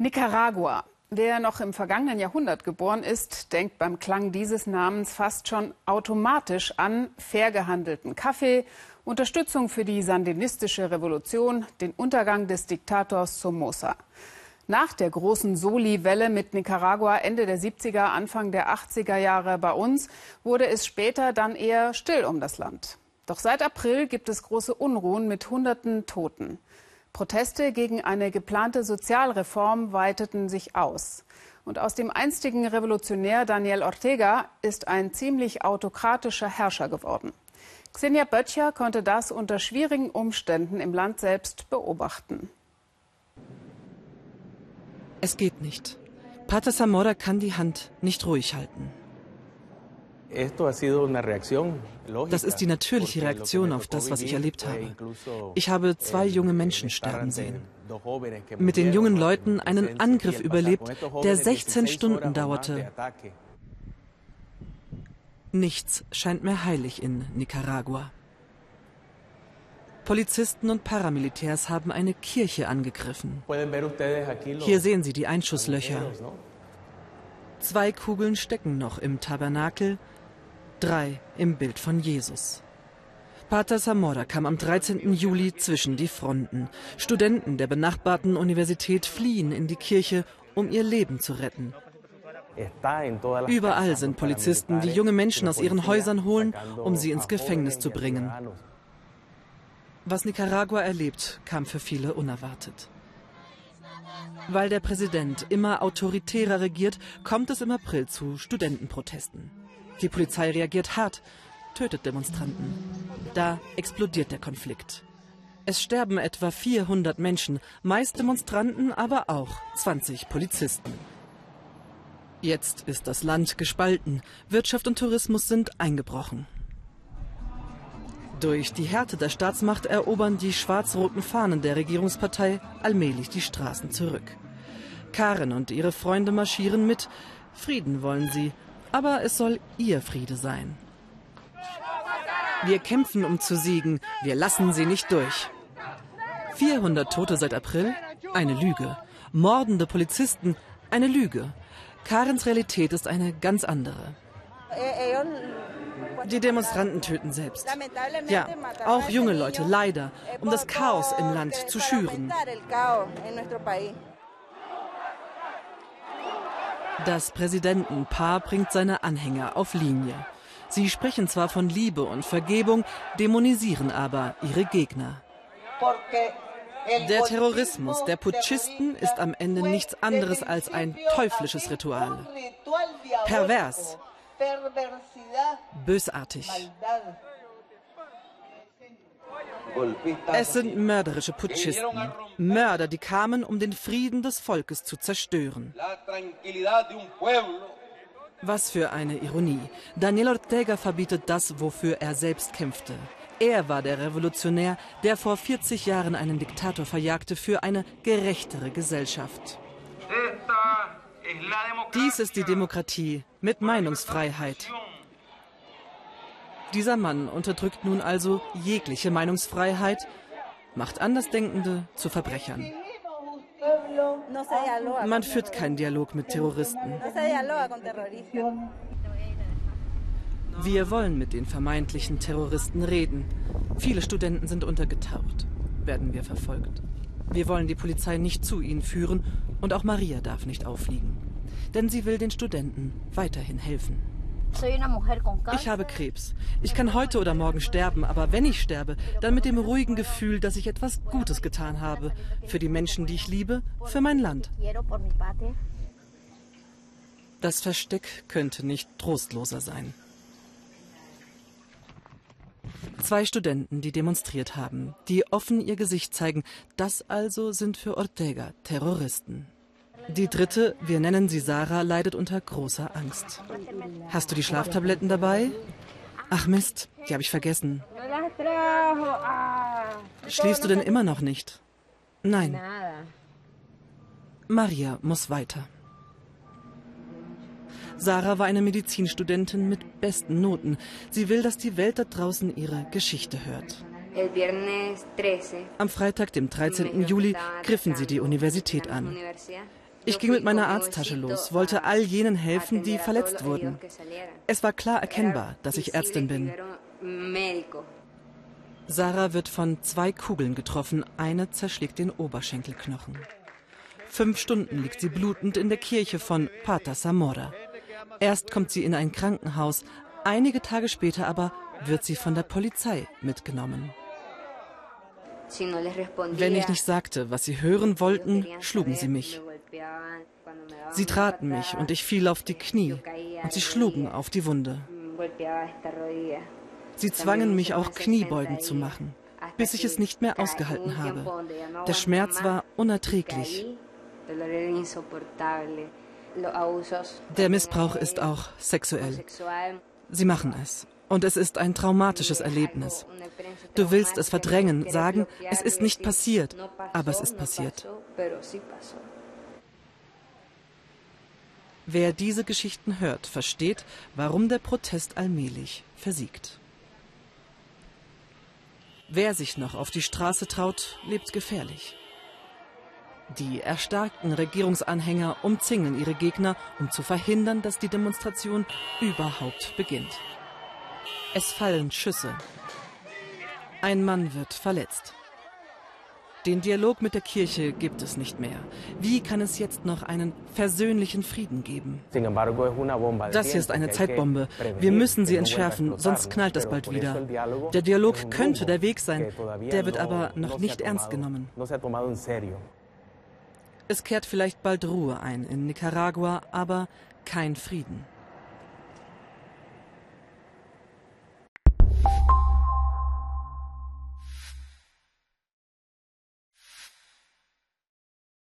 Nicaragua. Wer noch im vergangenen Jahrhundert geboren ist, denkt beim Klang dieses Namens fast schon automatisch an fair gehandelten Kaffee, Unterstützung für die sandinistische Revolution, den Untergang des Diktators Somoza. Nach der großen Soli-Welle mit Nicaragua Ende der 70er, Anfang der 80er Jahre bei uns, wurde es später dann eher still um das Land. Doch seit April gibt es große Unruhen mit hunderten Toten. Proteste gegen eine geplante Sozialreform weiteten sich aus. Und aus dem einstigen Revolutionär Daniel Ortega ist ein ziemlich autokratischer Herrscher geworden. Xenia Böttcher konnte das unter schwierigen Umständen im Land selbst beobachten. Es geht nicht. Pater Zamora kann die Hand nicht ruhig halten. Das ist die natürliche Reaktion auf das, was ich erlebt habe. Ich habe zwei junge Menschen sterben sehen. Mit den jungen Leuten einen Angriff überlebt, der 16 Stunden dauerte. Nichts scheint mehr heilig in Nicaragua. Polizisten und Paramilitärs haben eine Kirche angegriffen. Hier sehen Sie die Einschusslöcher. Zwei Kugeln stecken noch im Tabernakel, drei im Bild von Jesus. Pater Zamora kam am 13. Juli zwischen die Fronten. Studenten der benachbarten Universität fliehen in die Kirche, um ihr Leben zu retten. Überall sind Polizisten, die junge Menschen aus ihren Häusern holen, um sie ins Gefängnis zu bringen. Was Nicaragua erlebt, kam für viele unerwartet. Weil der Präsident immer autoritärer regiert, kommt es im April zu Studentenprotesten. Die Polizei reagiert hart, tötet Demonstranten. Da explodiert der Konflikt. Es sterben etwa 400 Menschen, meist Demonstranten, aber auch 20 Polizisten. Jetzt ist das Land gespalten. Wirtschaft und Tourismus sind eingebrochen. Durch die Härte der Staatsmacht erobern die schwarz-roten Fahnen der Regierungspartei allmählich die Straßen zurück. Karen und ihre Freunde marschieren mit. Frieden wollen sie, aber es soll ihr Friede sein. Wir kämpfen, um zu siegen. Wir lassen sie nicht durch. 400 Tote seit April? Eine Lüge. Mordende Polizisten? Eine Lüge. Karens Realität ist eine ganz andere. Die Demonstranten töten selbst. Ja, auch junge Leute, leider, um das Chaos im Land zu schüren. Das Präsidentenpaar bringt seine Anhänger auf Linie. Sie sprechen zwar von Liebe und Vergebung, dämonisieren aber ihre Gegner. Der Terrorismus der Putschisten ist am Ende nichts anderes als ein teuflisches Ritual. Pervers. Bösartig. Es sind mörderische Putschisten, Mörder, die kamen, um den Frieden des Volkes zu zerstören. Was für eine Ironie. Daniel Ortega verbietet das, wofür er selbst kämpfte. Er war der Revolutionär, der vor 40 Jahren einen Diktator verjagte für eine gerechtere Gesellschaft. Dies ist die Demokratie mit Meinungsfreiheit. Dieser Mann unterdrückt nun also jegliche Meinungsfreiheit, macht Andersdenkende zu Verbrechern. Man führt keinen Dialog mit Terroristen. Wir wollen mit den vermeintlichen Terroristen reden. Viele Studenten sind untergetaucht. Werden wir verfolgt. Wir wollen die Polizei nicht zu ihnen führen und auch Maria darf nicht auffliegen. Denn sie will den Studenten weiterhin helfen. Ich habe Krebs. Ich kann heute oder morgen sterben, aber wenn ich sterbe, dann mit dem ruhigen Gefühl, dass ich etwas Gutes getan habe. Für die Menschen, die ich liebe, für mein Land. Das Versteck könnte nicht trostloser sein. Zwei Studenten, die demonstriert haben, die offen ihr Gesicht zeigen, das also sind für Ortega Terroristen. Die dritte, wir nennen sie Sarah, leidet unter großer Angst. Hast du die Schlaftabletten dabei? Ach Mist, die habe ich vergessen. Schläfst du denn immer noch nicht? Nein. Maria muss weiter. Sarah war eine Medizinstudentin mit besten Noten. Sie will, dass die Welt da draußen ihre Geschichte hört. Am Freitag, dem 13. Juli, griffen sie die Universität an. Ich ging mit meiner Arzttasche los, wollte all jenen helfen, die verletzt wurden. Es war klar erkennbar, dass ich Ärztin bin. Sarah wird von zwei Kugeln getroffen, eine zerschlägt den Oberschenkelknochen. Fünf Stunden liegt sie blutend in der Kirche von Pater Zamora. Erst kommt sie in ein Krankenhaus, einige Tage später aber wird sie von der Polizei mitgenommen. Wenn ich nicht sagte, was sie hören wollten, schlugen sie mich. Sie traten mich und ich fiel auf die Knie und sie schlugen auf die Wunde. Sie zwangen mich auch Kniebeugen zu machen, bis ich es nicht mehr ausgehalten habe. Der Schmerz war unerträglich. Der Missbrauch ist auch sexuell. Sie machen es. Und es ist ein traumatisches Erlebnis. Du willst es verdrängen, sagen, es ist nicht passiert, aber es ist passiert. Wer diese Geschichten hört, versteht, warum der Protest allmählich versiegt. Wer sich noch auf die Straße traut, lebt gefährlich. Die erstarkten Regierungsanhänger umzingeln ihre Gegner, um zu verhindern, dass die Demonstration überhaupt beginnt. Es fallen Schüsse. Ein Mann wird verletzt. Den Dialog mit der Kirche gibt es nicht mehr. Wie kann es jetzt noch einen versöhnlichen Frieden geben? Das hier ist eine Zeitbombe. Wir müssen sie entschärfen, sonst knallt es bald wieder. Der Dialog könnte der Weg sein, der wird aber noch nicht ernst genommen. Es kehrt vielleicht bald Ruhe ein in Nicaragua, aber kein Frieden.